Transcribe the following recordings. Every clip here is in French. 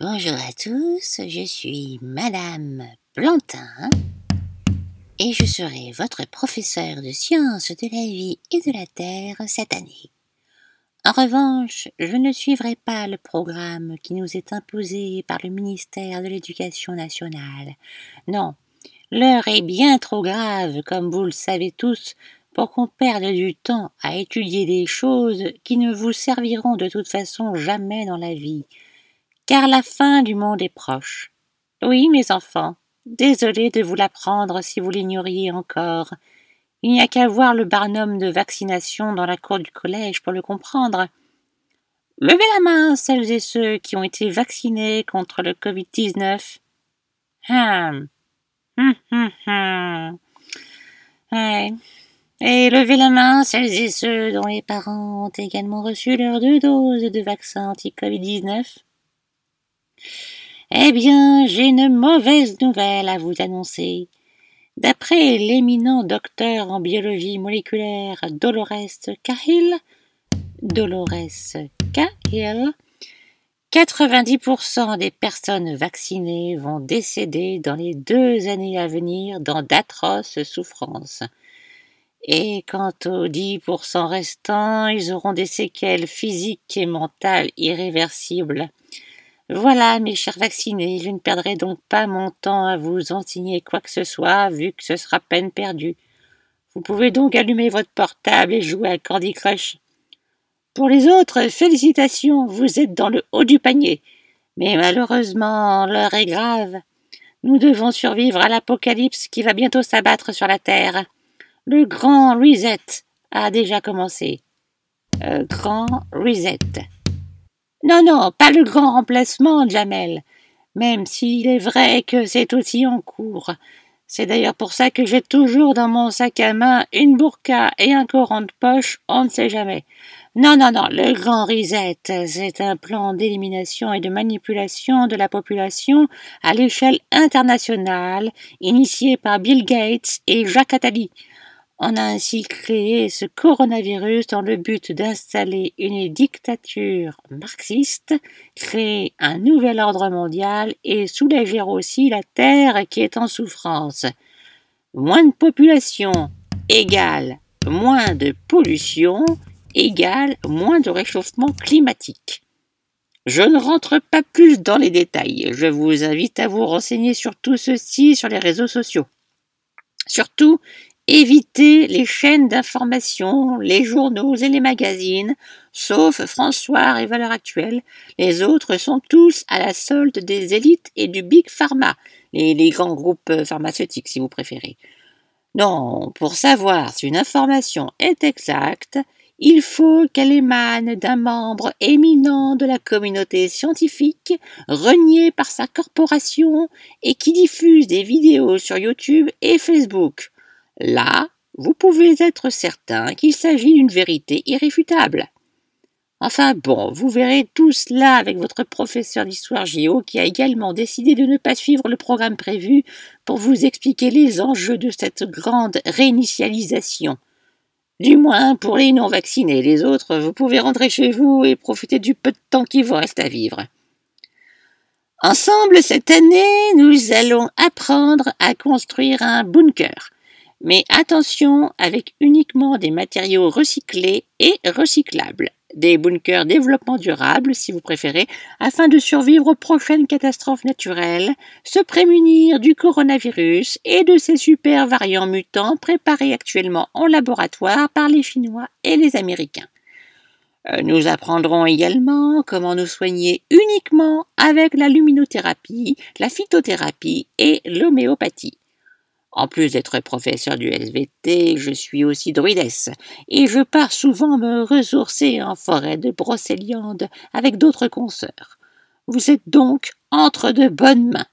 Bonjour à tous, je suis Madame Plantin et je serai votre professeur de sciences de la vie et de la terre cette année. En revanche, je ne suivrai pas le programme qui nous est imposé par le ministère de l'Éducation nationale. Non, l'heure est bien trop grave, comme vous le savez tous, pour qu'on perde du temps à étudier des choses qui ne vous serviront de toute façon jamais dans la vie car la fin du monde est proche. Oui, mes enfants, désolé de vous l'apprendre si vous l'ignoriez encore. Il n'y a qu'à voir le barnum de vaccination dans la cour du collège pour le comprendre. Levez la main, celles et ceux qui ont été vaccinés contre le Covid-19. Hum. Hum, hum, hum. Ouais. Et levez la main, celles et ceux dont les parents ont également reçu leurs deux doses de vaccin anti-Covid-19. Eh bien, j'ai une mauvaise nouvelle à vous annoncer. D'après l'éminent docteur en biologie moléculaire Dolores Cahill, Dolores Cahill, 90% des personnes vaccinées vont décéder dans les deux années à venir dans d'atroces souffrances. Et quant aux 10% restants, ils auront des séquelles physiques et mentales irréversibles. Voilà, mes chers vaccinés, je ne perdrai donc pas mon temps à vous enseigner quoi que ce soit, vu que ce sera peine perdue. Vous pouvez donc allumer votre portable et jouer à Candy Crush. Pour les autres, félicitations, vous êtes dans le haut du panier. Mais malheureusement, l'heure est grave. Nous devons survivre à l'apocalypse qui va bientôt s'abattre sur la Terre. Le grand reset a déjà commencé. Euh, grand reset. Non, non, pas le grand remplacement, Jamel, même s'il est vrai que c'est aussi en cours. C'est d'ailleurs pour ça que j'ai toujours dans mon sac à main une burqa et un courant de poche, on ne sait jamais. Non, non, non, le grand reset, c'est un plan d'élimination et de manipulation de la population à l'échelle internationale, initié par Bill Gates et Jacques Attali. On a ainsi créé ce coronavirus dans le but d'installer une dictature marxiste, créer un nouvel ordre mondial et soulager aussi la Terre qui est en souffrance. Moins de population égale moins de pollution égale moins de réchauffement climatique. Je ne rentre pas plus dans les détails. Je vous invite à vous renseigner sur tout ceci sur les réseaux sociaux. Surtout, Évitez les chaînes d'information, les journaux et les magazines, sauf François et Valeurs Actuelles. Les autres sont tous à la solde des élites et du Big Pharma, les, grands groupes pharmaceutiques si vous préférez. Non, pour savoir si une information est exacte, il faut qu'elle émane d'un membre éminent de la communauté scientifique, renié par sa corporation et qui diffuse des vidéos sur YouTube et Facebook. Là, vous pouvez être certain qu'il s'agit d'une vérité irréfutable. Enfin bon, vous verrez tout cela avec votre professeur d'histoire géo qui a également décidé de ne pas suivre le programme prévu pour vous expliquer les enjeux de cette grande réinitialisation. Du moins pour les non vaccinés, les autres, vous pouvez rentrer chez vous et profiter du peu de temps qui vous reste à vivre. Ensemble, cette année, nous allons apprendre à construire un bunker. Mais attention avec uniquement des matériaux recyclés et recyclables. Des bunkers développement durable, si vous préférez, afin de survivre aux prochaines catastrophes naturelles, se prémunir du coronavirus et de ses super variants mutants préparés actuellement en laboratoire par les Chinois et les Américains. Euh, nous apprendrons également comment nous soigner uniquement avec la luminothérapie, la phytothérapie et l'homéopathie. En plus d'être professeur du SVT, je suis aussi druidesse, et je pars souvent me ressourcer en forêt de Brocéliande avec d'autres consoeurs. Vous êtes donc entre de bonnes mains.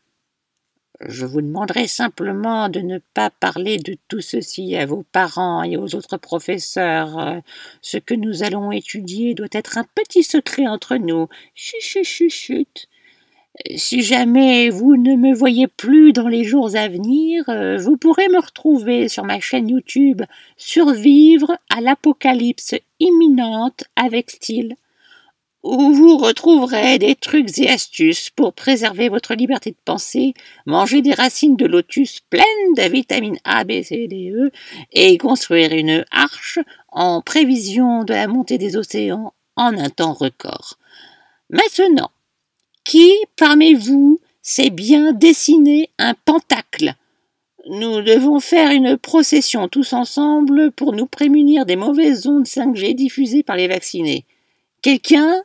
Je vous demanderai simplement de ne pas parler de tout ceci à vos parents et aux autres professeurs. Ce que nous allons étudier doit être un petit secret entre nous. Chut, chut, chut, chut. Si jamais vous ne me voyez plus dans les jours à venir, euh, vous pourrez me retrouver sur ma chaîne YouTube Survivre à l'apocalypse imminente avec style. où vous retrouverez des trucs et astuces pour préserver votre liberté de penser, manger des racines de lotus pleines de vitamines A, B, C, D, E et construire une arche en prévision de la montée des océans en un temps record. Maintenant, qui parmi vous sait bien dessiner un pentacle? Nous devons faire une procession tous ensemble pour nous prémunir des mauvaises ondes 5G diffusées par les vaccinés. Quelqu'un